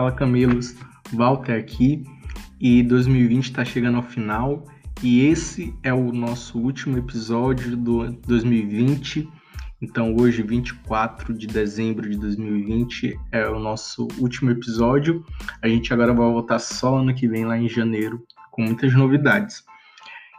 Fala Camelos, Walter aqui e 2020 está chegando ao final e esse é o nosso último episódio do 2020. Então hoje, 24 de dezembro de 2020, é o nosso último episódio. A gente agora vai voltar só ano que vem lá em janeiro com muitas novidades.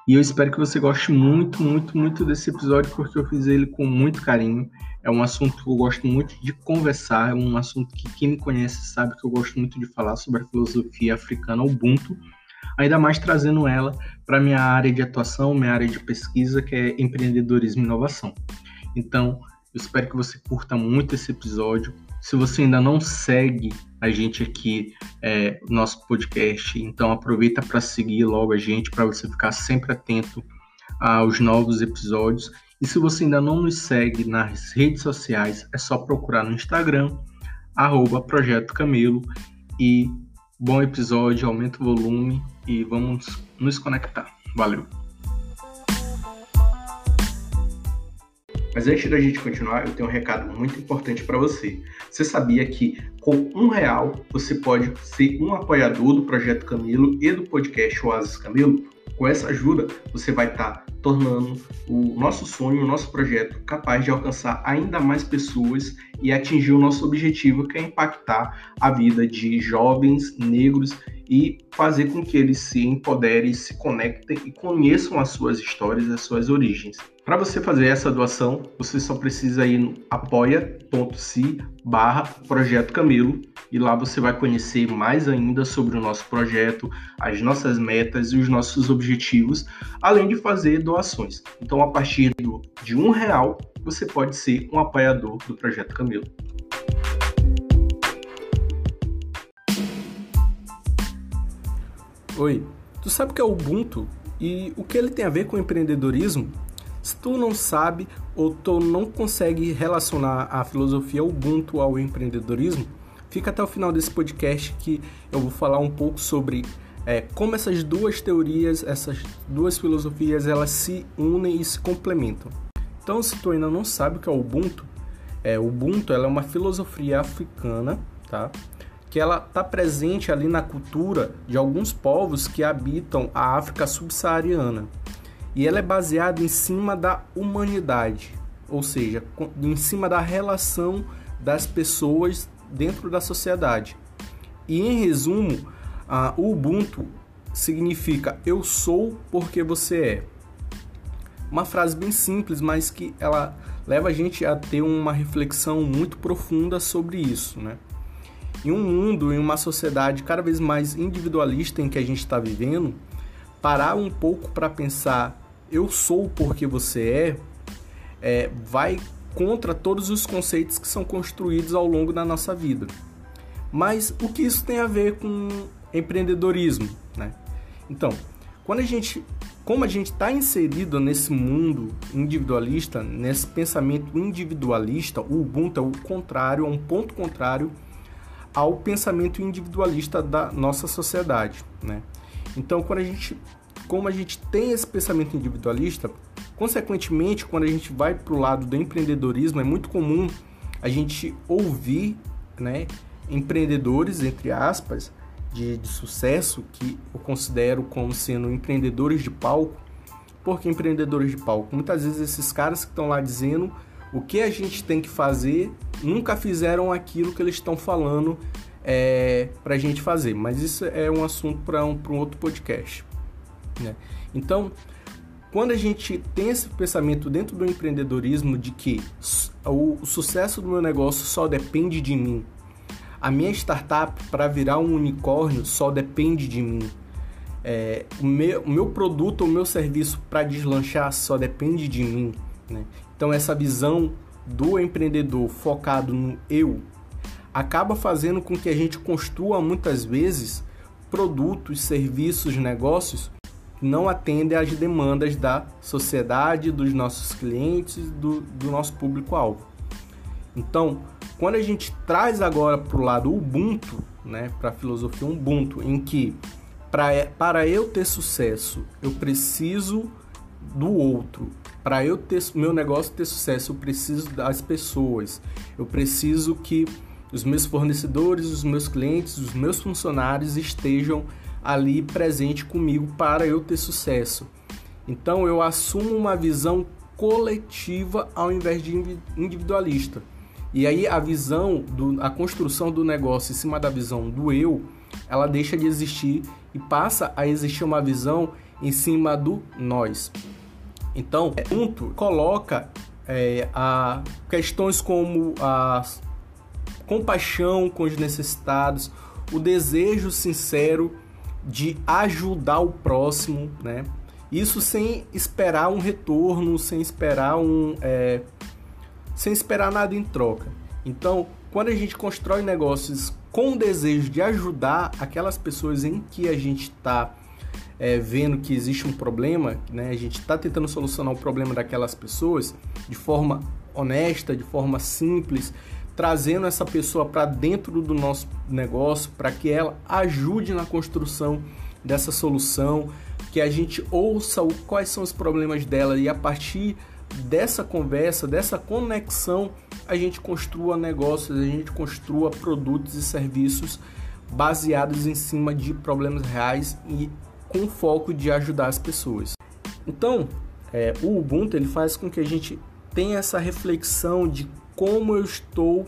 E eu espero que você goste muito, muito, muito desse episódio, porque eu fiz ele com muito carinho. É um assunto que eu gosto muito de conversar, é um assunto que quem me conhece sabe que eu gosto muito de falar sobre a filosofia africana Ubuntu, ainda mais trazendo ela para minha área de atuação, minha área de pesquisa, que é empreendedorismo e inovação. Então, espero que você curta muito esse episódio. Se você ainda não segue a gente aqui, é, nosso podcast, então aproveita para seguir logo a gente, para você ficar sempre atento aos novos episódios. E se você ainda não nos segue nas redes sociais, é só procurar no Instagram, arroba Projeto Camelo. E bom episódio, aumenta o volume e vamos nos conectar. Valeu! Mas antes da gente continuar, eu tenho um recado muito importante para você. Você sabia que com um real você pode ser um apoiador do Projeto Camilo e do podcast Oasis Camilo? Com essa ajuda, você vai estar tá tornando o nosso sonho, o nosso projeto capaz de alcançar ainda mais pessoas e atingir o nosso objetivo, que é impactar a vida de jovens negros e fazer com que eles se empoderem, se conectem e conheçam as suas histórias, as suas origens. Para você fazer essa doação, você só precisa ir no apoia.se barra Projeto Camelo e lá você vai conhecer mais ainda sobre o nosso projeto, as nossas metas e os nossos objetivos, além de fazer doações. Então, a partir do, de um real, você pode ser um apoiador do Projeto Camelo. Oi, tu sabe o que é Ubuntu e o que ele tem a ver com empreendedorismo? Se tu não sabe ou tu não consegue relacionar a filosofia Ubuntu ao empreendedorismo, fica até o final desse podcast que eu vou falar um pouco sobre é, como essas duas teorias, essas duas filosofias, elas se unem e se complementam. Então, se tu ainda não sabe o que é Ubuntu, é, Ubuntu ela é uma filosofia africana, tá? Que ela está presente ali na cultura de alguns povos que habitam a África subsaariana e ela é baseada em cima da humanidade, ou seja, em cima da relação das pessoas dentro da sociedade. E em resumo, a Ubuntu significa eu sou porque você é. Uma frase bem simples, mas que ela leva a gente a ter uma reflexão muito profunda sobre isso, né? Em um mundo, em uma sociedade cada vez mais individualista em que a gente está vivendo, parar um pouco para pensar eu sou porque você é, é, vai contra todos os conceitos que são construídos ao longo da nossa vida. Mas o que isso tem a ver com empreendedorismo, né? Então, quando a gente, como a gente está inserido nesse mundo individualista, nesse pensamento individualista, o Ubuntu é o contrário, é um ponto contrário ao pensamento individualista da nossa sociedade, né? Então, quando a gente como a gente tem esse pensamento individualista, consequentemente, quando a gente vai para o lado do empreendedorismo, é muito comum a gente ouvir né, empreendedores, entre aspas, de, de sucesso, que eu considero como sendo empreendedores de palco. Por que empreendedores de palco? Muitas vezes esses caras que estão lá dizendo o que a gente tem que fazer nunca fizeram aquilo que eles estão falando é, para a gente fazer. Mas isso é um assunto para um, um outro podcast. Né? Então, quando a gente tem esse pensamento dentro do empreendedorismo de que o, sucesso do meu negócio só depende de mim, a minha startup para virar um unicórnio só depende de mim, é, o, meu, o meu produto, o meu serviço para deslanchar só depende de mim. Né? Então, essa visão do empreendedor focado no eu acaba fazendo com que a gente construa muitas vezes produtos, serviços, negócios não atendem às demandas da sociedade, dos nossos clientes, do, do nosso público-alvo. Então, quando a gente traz agora para o lado Ubuntu, né, para a filosofia Ubuntu, em que pra, para eu ter sucesso, eu preciso do outro. Para eu ter meu negócio ter sucesso, eu preciso das pessoas. Eu preciso que os meus fornecedores, os meus clientes, os meus funcionários estejam ali presente comigo para eu ter sucesso. Então eu assumo uma visão coletiva ao invés de individualista. E aí a visão, do, a construção do negócio em cima da visão do eu, ela deixa de existir e passa a existir uma visão em cima do nós. Então, ponto coloca é, a questões como a compaixão com os necessitados, o desejo sincero de ajudar o próximo, né? Isso sem esperar um retorno, sem esperar um, é, sem esperar nada em troca. Então, quando a gente constrói negócios com o desejo de ajudar aquelas pessoas em que a gente está é, vendo que existe um problema, né? A gente está tentando solucionar o problema daquelas pessoas de forma honesta, de forma simples, trazendo essa pessoa para dentro do nosso negócio para que ela ajude na construção dessa solução, que a gente ouça o, quais são os problemas dela e a partir dessa conversa, dessa conexão, a gente construa negócios, a gente construa produtos e serviços baseados em cima de problemas reais e com foco de ajudar as pessoas. Então, é, o Ubuntu ele faz com que a gente tenha essa reflexão de como eu estou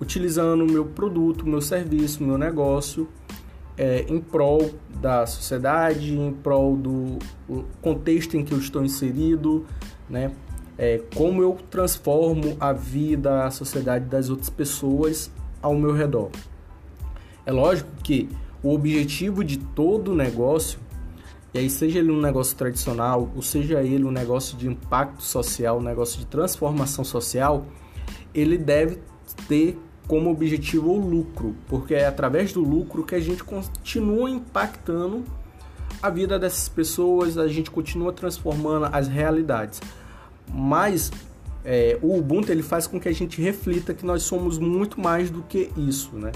utilizando o meu produto, meu serviço, meu negócio é, em prol da sociedade, em prol do contexto em que eu estou inserido, né? É, como eu transformo a vida, a sociedade das outras pessoas ao meu redor. É lógico que o objetivo de todo negócio, e aí seja ele um negócio tradicional, ou seja ele um negócio de impacto social, um negócio de transformação social, ele deve ter como objetivo o lucro, porque é através do lucro que a gente continua impactando a vida dessas pessoas, a gente continua transformando as realidades. Mas é, o Ubuntu ele faz com que a gente reflita que nós somos muito mais do que isso, né?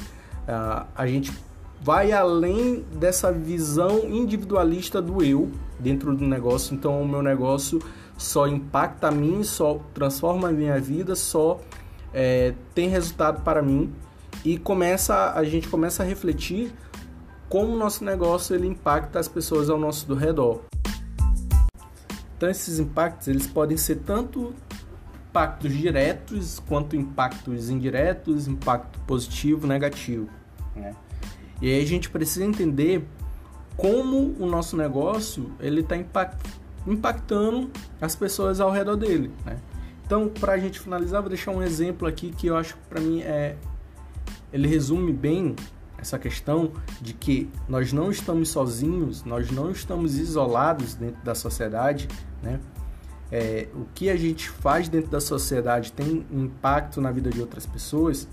Ah, a gente vai além dessa visão individualista do eu dentro do negócio. Então, o meu negócio só impacta a mim, só transforma a minha vida, só é, tem resultado para mim e começa a gente começa a refletir como o nosso negócio ele impacta as pessoas ao nosso redor. Então esses impactos eles podem ser tanto impactos diretos quanto impactos indiretos, impacto positivo, negativo. Né? E aí a gente precisa entender como o nosso negócio ele está impact, impactando as pessoas ao redor dele. Né? Então, para a gente finalizar, vou deixar um exemplo aqui que eu acho que para mim é ele resume bem essa questão de que nós não estamos sozinhos, nós não estamos isolados dentro da sociedade, né? É, o que a gente faz dentro da sociedade tem impacto na vida de outras pessoas.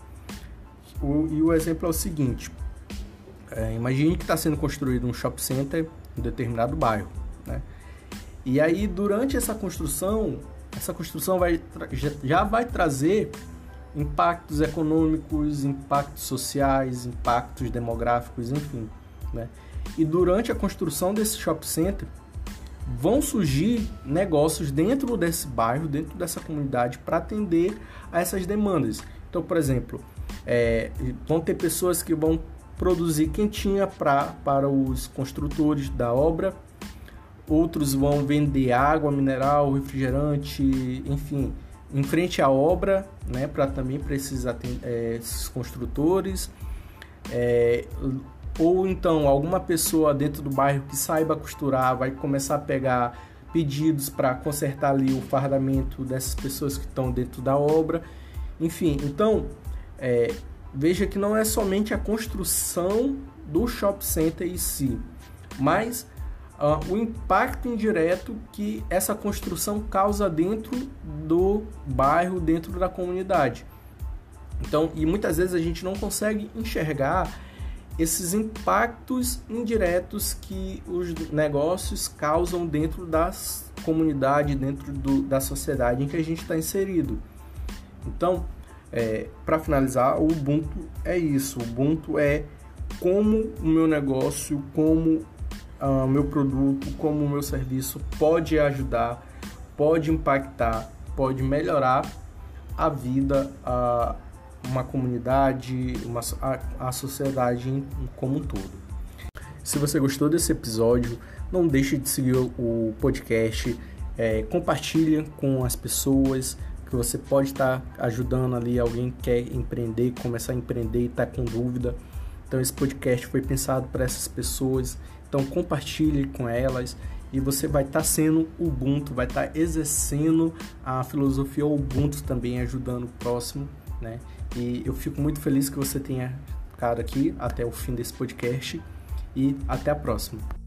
O, e o exemplo é o seguinte: é, imagine que está sendo construído um shopping center em determinado bairro, né? E aí durante essa construção, essa construção vai já vai trazer impactos econômicos, impactos sociais, impactos demográficos, enfim. Né? E durante a construção desse shopping center, vão surgir negócios dentro desse bairro, dentro dessa comunidade, para atender a essas demandas. Então, por exemplo, é, vão ter pessoas que vão produzir quentinha pra, para os construtores da obra, outros vão vender água mineral, refrigerante, enfim, em frente à obra, né, para também para esses, é, esses construtores, é, ou então alguma pessoa dentro do bairro que saiba costurar vai começar a pegar pedidos para consertar ali o fardamento dessas pessoas que estão dentro da obra, enfim, então é, veja que não é somente a construção do shopping center em si, mas uh, o impacto indireto que essa construção causa dentro do bairro, dentro da comunidade. Então, e muitas vezes a gente não consegue enxergar esses impactos indiretos que os negócios causam dentro das comunidades, dentro do, da sociedade em que a gente está inserido. Então, é, para finalizar, o Ubuntu é isso. O Ubuntu é como o meu negócio, como uh, meu produto, como o meu serviço pode ajudar, pode impactar, pode melhorar a vida uh, uma comunidade, uma, a, a sociedade como um todo. Se você gostou desse episódio, não deixe de seguir o podcast, é, compartilha com as pessoas que você pode estar ajudando ali alguém que quer empreender, começar a empreender e está com dúvida. Então esse podcast foi pensado para essas pessoas. Então compartilhe com elas e você vai estar tá sendo Ubuntu, vai estar tá exercendo a filosofia Ubuntu também, ajudando o próximo, né? E eu fico muito feliz que você tenha ficado aqui até o fim desse podcast e até a próxima.